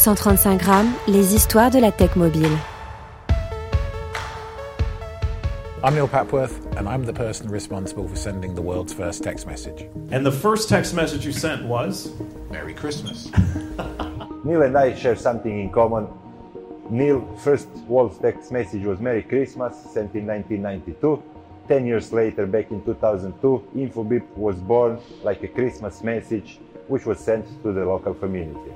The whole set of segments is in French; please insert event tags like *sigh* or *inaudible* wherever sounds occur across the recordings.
135 grammes, les histoires de la tech mobile. I'm Neil Papworth, and I'm the person responsible for sending the world's first text message. And the first text message you sent was? Merry Christmas. *laughs* Neil and I share something in common. Neil first world's text message was Merry Christmas, sent in 1992. Ten years later, back in 2002, Infobip was born like a Christmas message, which was sent to the local community.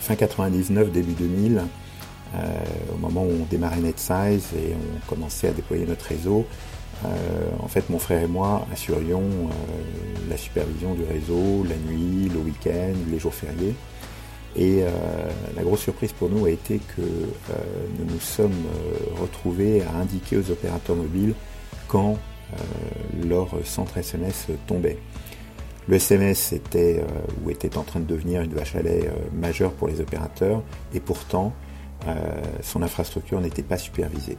Fin 99, début 2000, euh, au moment où on démarrait NetSize et on commençait à déployer notre réseau, euh, en fait, mon frère et moi assurions euh, la supervision du réseau la nuit, le week-end, les jours fériés. Et la grosse surprise pour nous a été que nous nous sommes retrouvés à indiquer aux opérateurs mobiles quand leur centre SMS tombait. Le SMS était ou était en train de devenir une vache à lait majeure pour les opérateurs et pourtant son infrastructure n'était pas supervisée.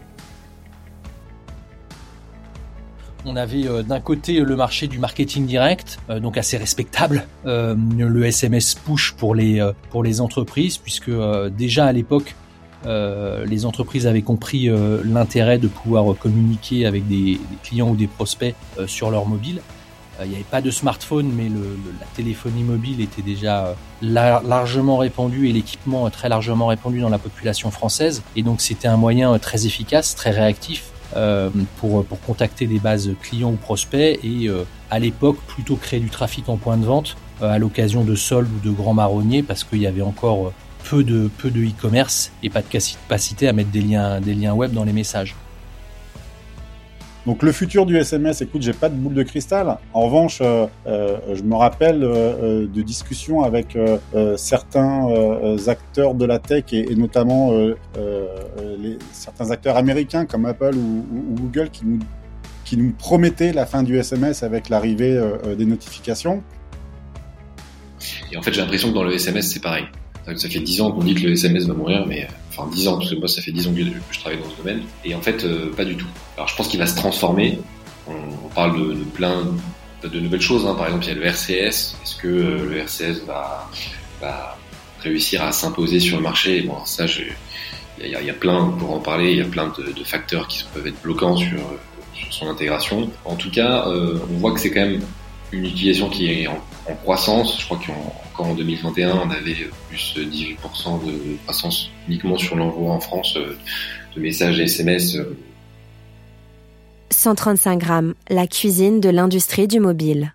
On avait euh, d'un côté le marché du marketing direct, euh, donc assez respectable, euh, le SMS push pour les entreprises, puisque déjà à l'époque les entreprises avaient compris l'intérêt de pouvoir communiquer avec des, clients ou des prospects sur leur mobile. Il n'y avait pas de smartphone, mais la téléphonie mobile était déjà largement répandue et l'équipement très largement répandu dans la population française. Et donc c'était un moyen très efficace, très réactif euh, pour, contacter des bases clients ou prospects et euh, à l'époque plutôt créer du trafic en point de vente euh, à l'occasion de soldes ou de grands marronniers parce qu'il y avait encore peu de e-commerce et pas de capacité à mettre des liens web dans les messages. Donc le futur du SMS, écoute, j'ai pas de boule de cristal. En revanche, euh, euh, je me rappelle euh, de discussions avec certains acteurs de la tech et, notamment les, certains acteurs américains comme Apple ou, ou, Google qui nous, qui nous promettaient la fin du SMS avec l'arrivée des notifications. Et en fait, j'ai l'impression que dans le SMS, c'est pareil. Ça fait 10 ans qu'on dit que le SMS va mourir, mais enfin 10 ans, parce que moi ça fait 10 ans que je travaille dans ce domaine, et en fait euh, pas du tout. Alors je pense qu'il va se transformer, on, parle de, plein de nouvelles choses, hein. par exemple il y a le RCS, est-ce que euh, le RCS va, réussir à s'imposer sur le marché? Bon ça il y, a plein, pour en parler, il y a plein de, facteurs qui peuvent être bloquants sur, son intégration. En tout cas, euh, on voit que c'est quand même une utilisation qui est en, en croissance. Je crois qu'encore en 2021, on avait plus de 18% de croissance uniquement sur l'envoi en France euh, de messages et SMS. 135 grammes, la cuisine de l'industrie du mobile.